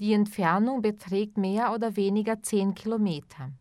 Die Entfernung beträgt mehr oder weniger zehn Kilometer.